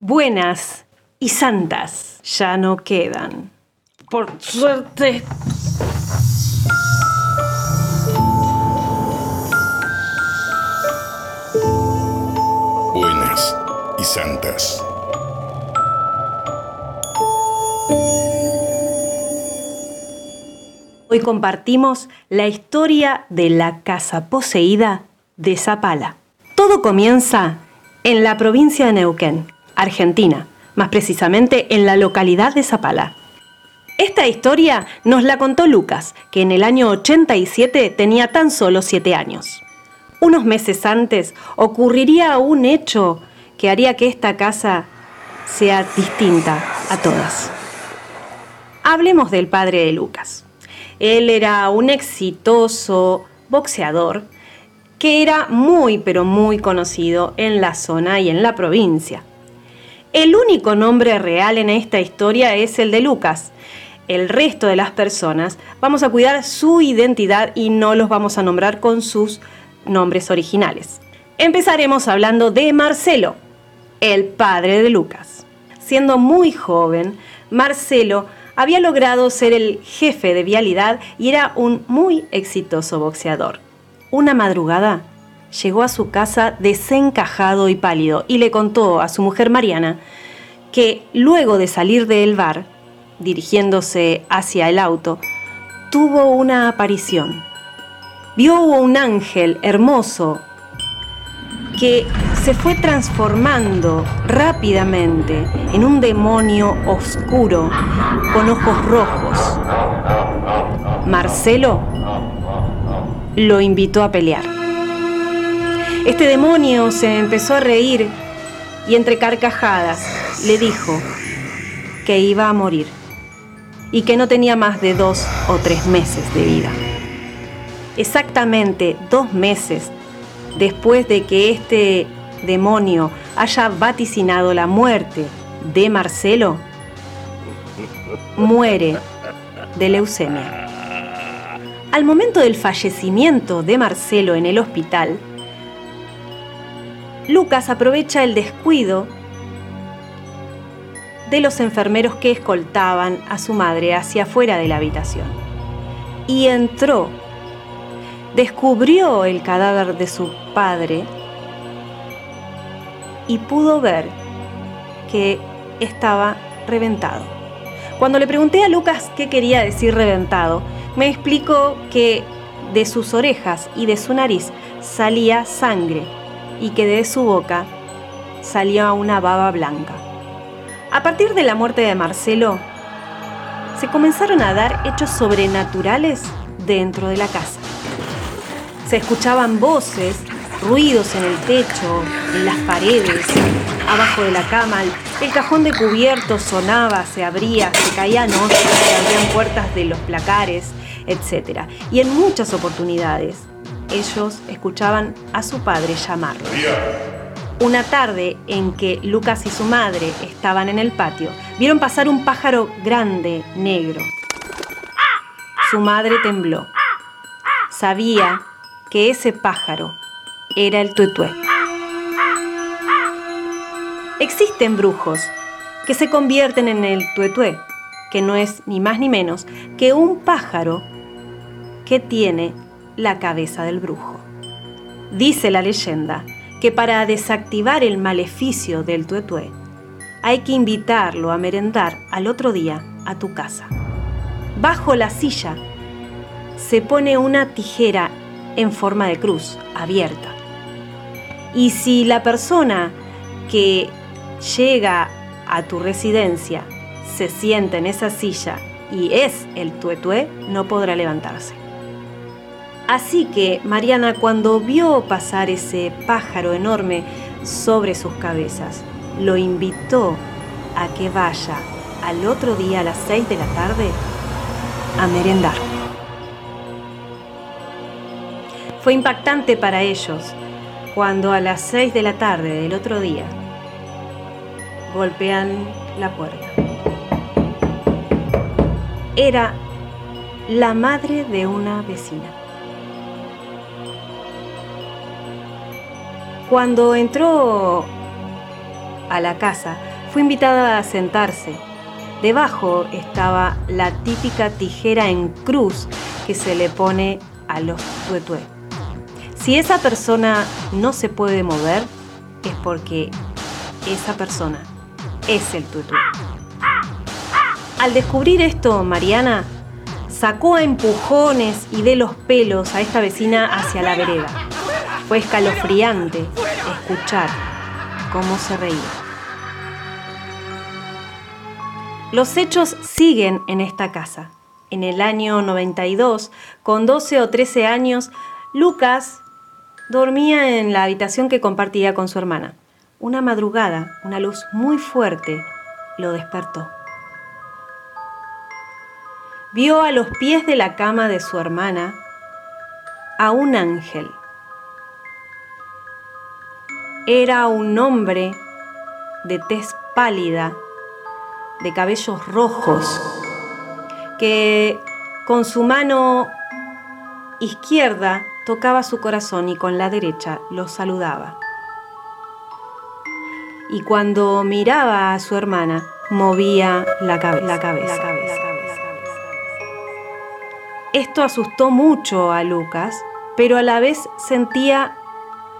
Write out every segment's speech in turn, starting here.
buenas y santas ya no quedan. Por suerte. Buenas y santas. Hoy compartimos la historia de la casa poseída de Zapala. Todo comienza en la provincia de Neuquén, Argentina, más precisamente en la localidad de Zapala. Esta historia nos la contó Lucas, que en el año 87 tenía tan solo 7 años. Unos meses antes ocurriría un hecho que haría que esta casa sea distinta a todas. Hablemos del padre de Lucas. Él era un exitoso boxeador que era muy pero muy conocido en la zona y en la provincia. El único nombre real en esta historia es el de Lucas. El resto de las personas vamos a cuidar su identidad y no los vamos a nombrar con sus nombres originales. Empezaremos hablando de Marcelo, el padre de Lucas. Siendo muy joven, Marcelo había logrado ser el jefe de vialidad y era un muy exitoso boxeador. Una madrugada llegó a su casa desencajado y pálido y le contó a su mujer Mariana que luego de salir del bar, dirigiéndose hacia el auto, tuvo una aparición. Vio un ángel hermoso que se fue transformando rápidamente en un demonio oscuro con ojos rojos. Marcelo lo invitó a pelear. Este demonio se empezó a reír y entre carcajadas le dijo que iba a morir y que no tenía más de dos o tres meses de vida. Exactamente dos meses después de que este demonio haya vaticinado la muerte de Marcelo, muere de leucemia. Al momento del fallecimiento de Marcelo en el hospital, Lucas aprovecha el descuido de los enfermeros que escoltaban a su madre hacia afuera de la habitación. Y entró, descubrió el cadáver de su padre y pudo ver que estaba reventado. Cuando le pregunté a Lucas qué quería decir reventado, me explicó que de sus orejas y de su nariz salía sangre y que de su boca salía una baba blanca. A partir de la muerte de Marcelo, se comenzaron a dar hechos sobrenaturales dentro de la casa. Se escuchaban voces, ruidos en el techo, en las paredes, abajo de la cama. El cajón de cubiertos sonaba, se abría, se caían ollas, se abrían puertas de los placares, etc. Y en muchas oportunidades ellos escuchaban a su padre llamarlo. Una tarde en que Lucas y su madre estaban en el patio, vieron pasar un pájaro grande, negro. Su madre tembló. Sabía que ese pájaro era el tuetué. Existen brujos que se convierten en el tuetué, que no es ni más ni menos que un pájaro que tiene la cabeza del brujo. Dice la leyenda que para desactivar el maleficio del tuetué hay que invitarlo a merendar al otro día a tu casa. Bajo la silla se pone una tijera en forma de cruz abierta. Y si la persona que llega a tu residencia se sienta en esa silla y es el tuetué, no podrá levantarse. Así que Mariana cuando vio pasar ese pájaro enorme sobre sus cabezas, lo invitó a que vaya al otro día a las 6 de la tarde a merendar. Fue impactante para ellos cuando a las 6 de la tarde del otro día golpean la puerta. Era la madre de una vecina. Cuando entró a la casa, fue invitada a sentarse. Debajo estaba la típica tijera en cruz que se le pone a los tuetué. Si esa persona no se puede mover, es porque esa persona es el tuetué. Al descubrir esto, Mariana sacó a empujones y de los pelos a esta vecina hacia la vereda. Fue escalofriante escuchar cómo se reía. Los hechos siguen en esta casa. En el año 92, con 12 o 13 años, Lucas dormía en la habitación que compartía con su hermana. Una madrugada, una luz muy fuerte lo despertó vio a los pies de la cama de su hermana a un ángel. Era un hombre de tez pálida, de cabellos rojos, que con su mano izquierda tocaba su corazón y con la derecha lo saludaba. Y cuando miraba a su hermana, movía la, cabeza. La cabeza. Esto asustó mucho a Lucas, pero a la vez sentía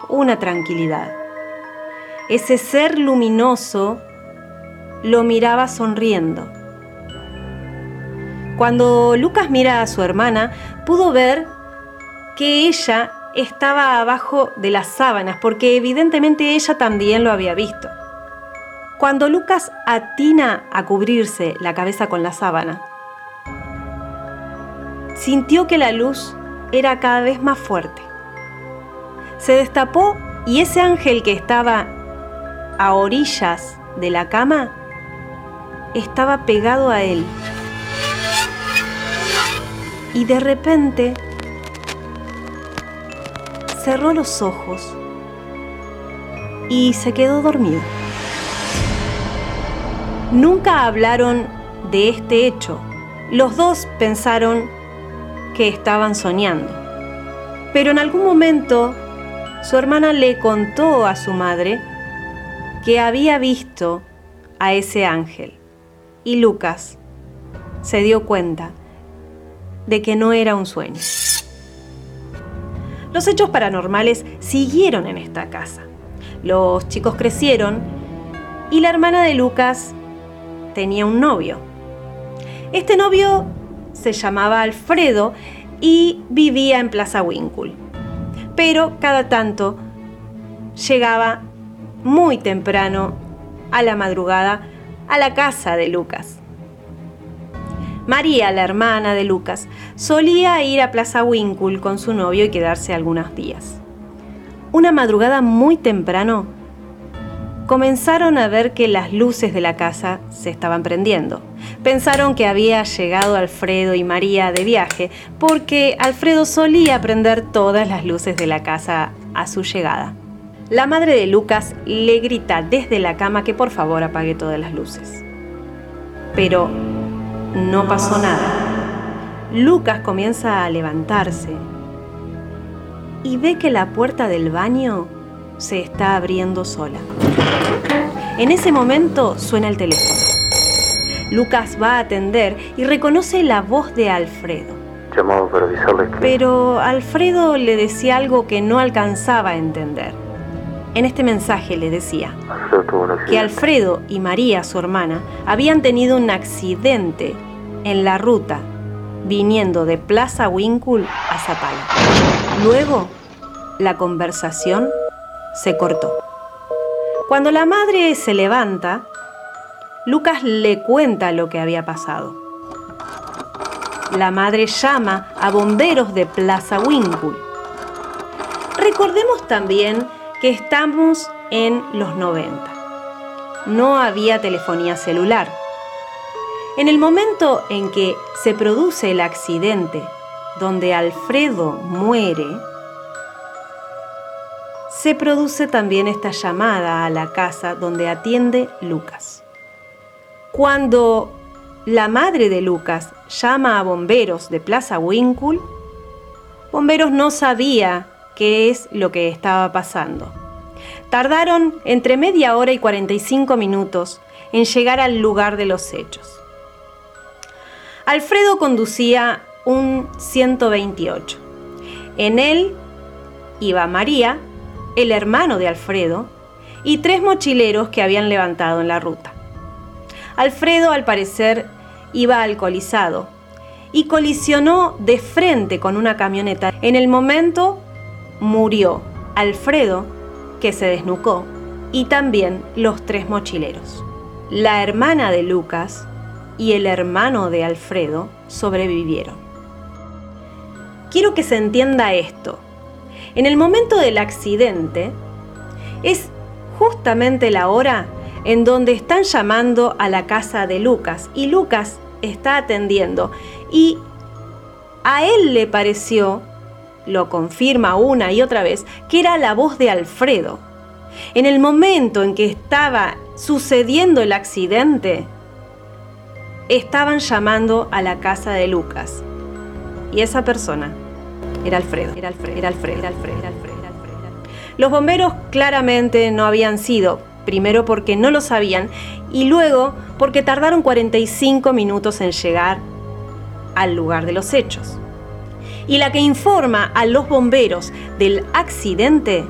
una tranquilidad. Ese ser luminoso lo miraba sonriendo. Cuando Lucas mira a su hermana, pudo ver que ella estaba abajo de las sábanas, porque evidentemente ella también lo había visto. Cuando Lucas atina a cubrirse la cabeza con la sábana, sintió que la luz era cada vez más fuerte. Se destapó y ese ángel que estaba a orillas de la cama estaba pegado a él. Y de repente cerró los ojos y se quedó dormido. Nunca hablaron de este hecho. Los dos pensaron que estaban soñando. Pero en algún momento su hermana le contó a su madre que había visto a ese ángel y Lucas se dio cuenta de que no era un sueño. Los hechos paranormales siguieron en esta casa. Los chicos crecieron y la hermana de Lucas tenía un novio. Este novio se llamaba Alfredo y vivía en Plaza Winkle. Pero cada tanto llegaba muy temprano a la madrugada a la casa de Lucas. María, la hermana de Lucas, solía ir a Plaza Winkle con su novio y quedarse algunos días. Una madrugada muy temprano, comenzaron a ver que las luces de la casa se estaban prendiendo. Pensaron que había llegado Alfredo y María de viaje, porque Alfredo solía prender todas las luces de la casa a su llegada. La madre de Lucas le grita desde la cama que por favor apague todas las luces. Pero no pasó nada. Lucas comienza a levantarse y ve que la puerta del baño se está abriendo sola. En ese momento suena el teléfono. Lucas va a atender y reconoce la voz de Alfredo. Llamado para que... Pero Alfredo le decía algo que no alcanzaba a entender. En este mensaje le decía que Alfredo y María, su hermana, habían tenido un accidente en la ruta viniendo de Plaza Winkle a Zapala. Luego, la conversación se cortó. Cuando la madre se levanta, Lucas le cuenta lo que había pasado. La madre llama a bomberos de Plaza Winkle. Recordemos también que estamos en los 90. No había telefonía celular. En el momento en que se produce el accidente donde Alfredo muere, se produce también esta llamada a la casa donde atiende Lucas. Cuando la madre de Lucas llama a bomberos de Plaza Winkle, Bomberos no sabía qué es lo que estaba pasando. Tardaron entre media hora y 45 minutos en llegar al lugar de los hechos. Alfredo conducía un 128. En él iba María, el hermano de Alfredo, y tres mochileros que habían levantado en la ruta. Alfredo, al parecer, iba alcoholizado y colisionó de frente con una camioneta. En el momento murió Alfredo, que se desnucó, y también los tres mochileros. La hermana de Lucas y el hermano de Alfredo sobrevivieron. Quiero que se entienda esto. En el momento del accidente es justamente la hora en donde están llamando a la casa de Lucas y Lucas está atendiendo y a él le pareció, lo confirma una y otra vez, que era la voz de Alfredo. En el momento en que estaba sucediendo el accidente, estaban llamando a la casa de Lucas. Y esa persona era Alfredo, era Alfredo, era Alfredo, era Alfredo, era Alfredo. Los bomberos claramente no habían sido, primero porque no lo sabían y luego porque tardaron 45 minutos en llegar al lugar de los hechos. Y la que informa a los bomberos del accidente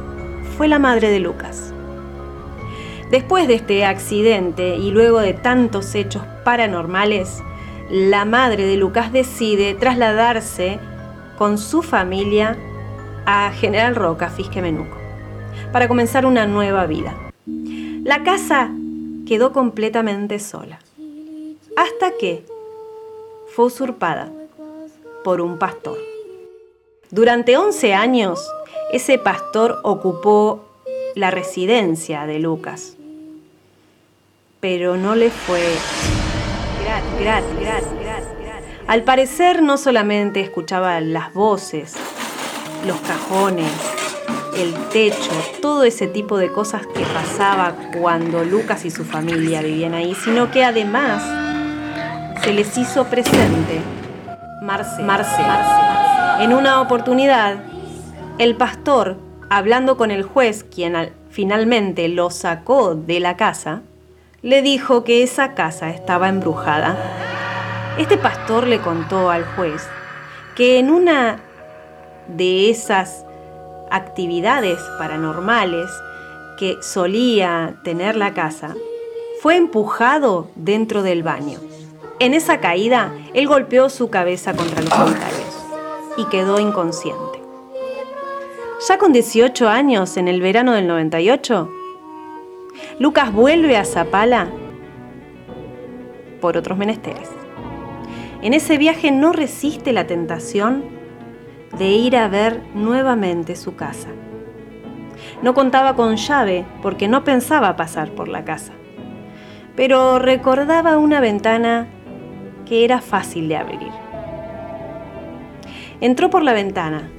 fue la madre de Lucas. Después de este accidente y luego de tantos hechos paranormales, la madre de Lucas decide trasladarse con su familia a General Roca, Fisque Menuco, para comenzar una nueva vida. La casa quedó completamente sola, hasta que fue usurpada por un pastor. Durante 11 años, ese pastor ocupó la residencia de Lucas pero no le fue Al parecer no solamente escuchaba las voces, los cajones, el techo, todo ese tipo de cosas que pasaba cuando Lucas y su familia vivían ahí, sino que además se les hizo presente Marce. Marce. En una oportunidad, el pastor, hablando con el juez, quien finalmente lo sacó de la casa, le dijo que esa casa estaba embrujada. Este pastor le contó al juez que en una de esas actividades paranormales que solía tener la casa, fue empujado dentro del baño. En esa caída, él golpeó su cabeza contra los cristales y quedó inconsciente. Ya con 18 años, en el verano del 98, Lucas vuelve a Zapala por otros menesteres. En ese viaje no resiste la tentación de ir a ver nuevamente su casa. No contaba con llave porque no pensaba pasar por la casa, pero recordaba una ventana que era fácil de abrir. Entró por la ventana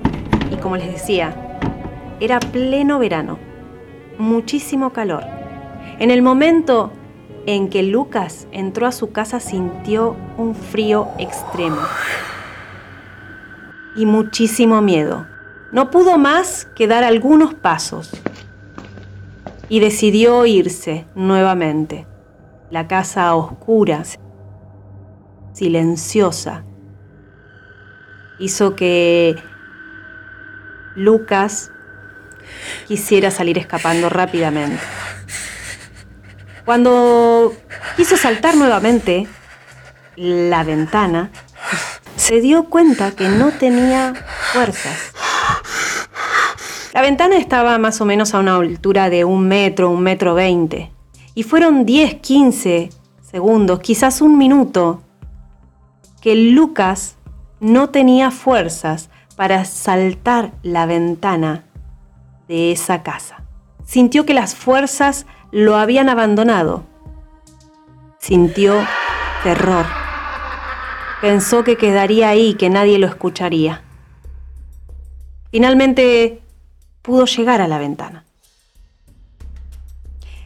y como les decía, era pleno verano, muchísimo calor en el momento en que Lucas entró a su casa sintió un frío extremo y muchísimo miedo. No pudo más que dar algunos pasos y decidió irse nuevamente. La casa oscura, silenciosa, hizo que Lucas quisiera salir escapando rápidamente. Cuando quiso saltar nuevamente la ventana, se dio cuenta que no tenía fuerzas. La ventana estaba más o menos a una altura de un metro, un metro veinte. Y fueron 10, 15 segundos, quizás un minuto, que Lucas no tenía fuerzas para saltar la ventana de esa casa. Sintió que las fuerzas lo habían abandonado. Sintió terror. Pensó que quedaría ahí, que nadie lo escucharía. Finalmente pudo llegar a la ventana.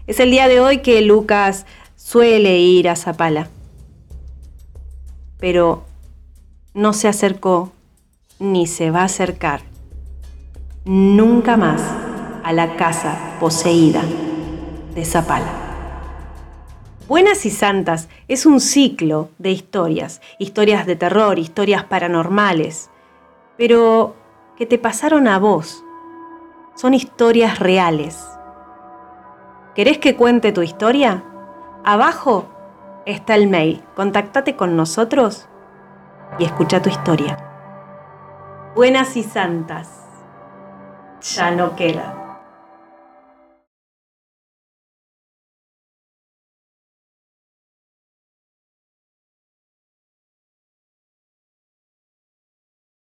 Es el día de hoy que Lucas suele ir a Zapala, pero no se acercó ni se va a acercar nunca más a la casa poseída de Zapala. Buenas y Santas es un ciclo de historias, historias de terror, historias paranormales, pero que te pasaron a vos. Son historias reales. ¿Querés que cuente tu historia? Abajo está el mail. Contactate con nosotros y escucha tu historia. Buenas y santas. Ya no queda.